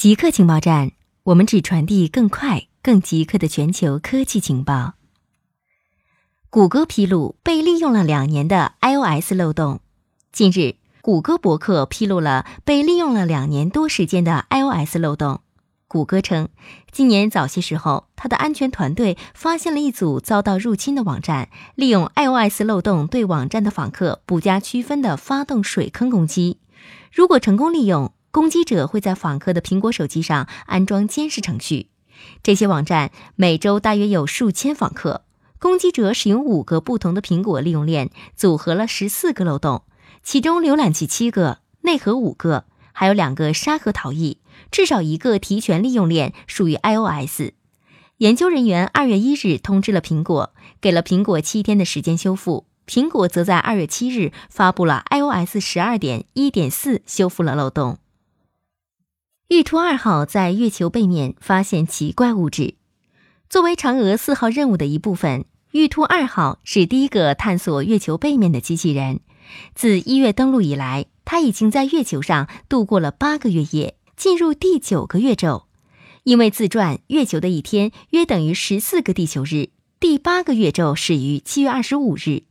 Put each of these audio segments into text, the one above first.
极客情报站，我们只传递更快、更极客的全球科技情报。谷歌披露被利用了两年的 iOS 漏洞。近日，谷歌博客披露了被利用了两年多时间的 iOS 漏洞。谷歌称，今年早些时候，它的安全团队发现了一组遭到入侵的网站，利用 iOS 漏洞对网站的访客不加区分的发动水坑攻击。如果成功利用，攻击者会在访客的苹果手机上安装监视程序。这些网站每周大约有数千访客。攻击者使用五个不同的苹果利用链组合了十四个漏洞，其中浏览器七个，内核五个，还有两个沙盒逃逸。至少一个提权利用链属于 iOS。研究人员二月一日通知了苹果，给了苹果七天的时间修复。苹果则在二月七日发布了 iOS 十二点一点四，修复了漏洞。玉兔二号在月球背面发现奇怪物质。作为嫦娥四号任务的一部分，玉兔二号是第一个探索月球背面的机器人。自一月登陆以来，它已经在月球上度过了八个月夜，进入第九个月昼。因为自转，月球的一天约等于十四个地球日。第八个月昼始于七月二十五日。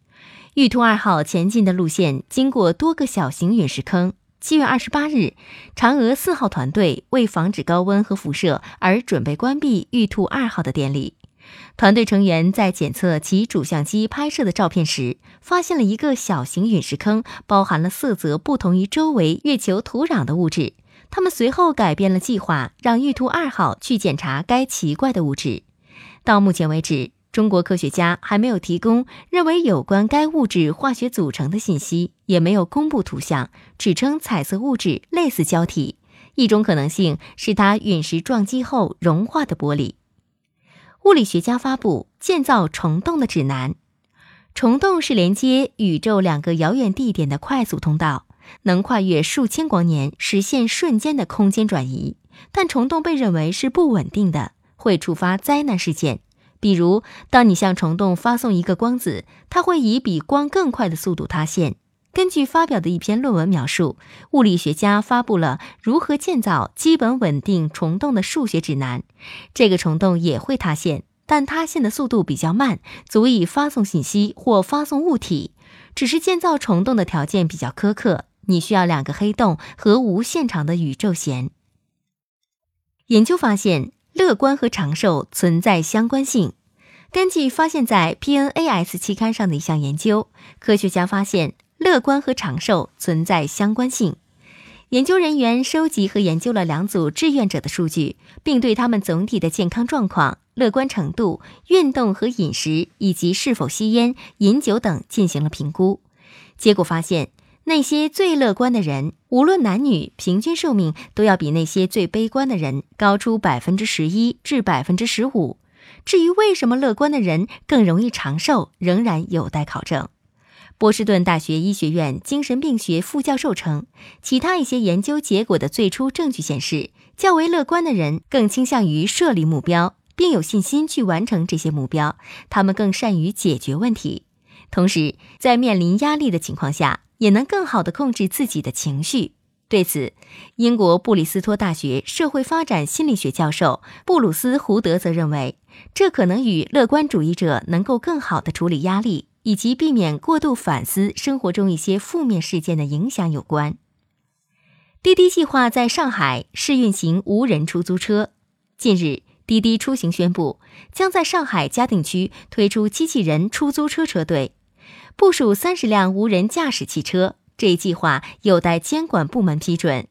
玉兔二号前进的路线经过多个小型陨石坑。七月二十八日，嫦娥四号团队为防止高温和辐射而准备关闭玉兔二号的电力。团队成员在检测其主相机拍摄的照片时，发现了一个小型陨石坑，包含了色泽不同于周围月球土壤的物质。他们随后改变了计划，让玉兔二号去检查该奇怪的物质。到目前为止。中国科学家还没有提供认为有关该物质化学组成的信息，也没有公布图像，只称彩色物质类似胶体。一种可能性是它陨石撞击后融化的玻璃。物理学家发布建造虫洞的指南。虫洞是连接宇宙两个遥远地点的快速通道，能跨越数千光年，实现瞬间的空间转移。但虫洞被认为是不稳定的，会触发灾难事件。比如，当你向虫洞发送一个光子，它会以比光更快的速度塌陷。根据发表的一篇论文描述，物理学家发布了如何建造基本稳定虫洞的数学指南。这个虫洞也会塌陷，但塌陷的速度比较慢，足以发送信息或发送物体。只是建造虫洞的条件比较苛刻，你需要两个黑洞和无限长的宇宙弦。研究发现。乐观和长寿存在相关性。根据发现在 PNAS 期刊上的一项研究，科学家发现乐观和长寿存在相关性。研究人员收集和研究了两组志愿者的数据，并对他们总体的健康状况、乐观程度、运动和饮食以及是否吸烟、饮酒等进行了评估。结果发现。那些最乐观的人，无论男女，平均寿命都要比那些最悲观的人高出百分之十一至百分之十五。至于为什么乐观的人更容易长寿，仍然有待考证。波士顿大学医学院精神病学副教授称，其他一些研究结果的最初证据显示，较为乐观的人更倾向于设立目标，并有信心去完成这些目标。他们更善于解决问题，同时在面临压力的情况下。也能更好地控制自己的情绪。对此，英国布里斯托大学社会发展心理学教授布鲁斯·胡德则认为，这可能与乐观主义者能够更好地处理压力，以及避免过度反思生活中一些负面事件的影响有关。滴滴计划在上海试运行无人出租车。近日，滴滴出行宣布，将在上海嘉定区推出机器人出租车车队。部署三十辆无人驾驶汽车，这一计划有待监管部门批准。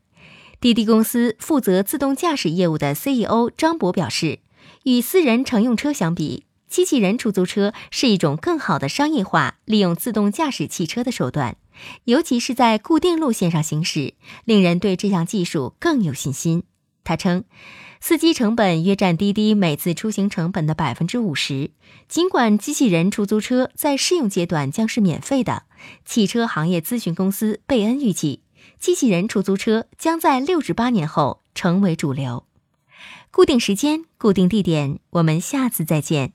滴滴公司负责自动驾驶业务的 CEO 张博表示，与私人乘用车相比，机器人出租车是一种更好的商业化利用自动驾驶汽车的手段，尤其是在固定路线上行驶，令人对这项技术更有信心。他称。司机成本约占滴滴每次出行成本的百分之五十。尽管机器人出租车在试用阶段将是免费的，汽车行业咨询公司贝恩预计，机器人出租车将在六至八年后成为主流。固定时间，固定地点，我们下次再见。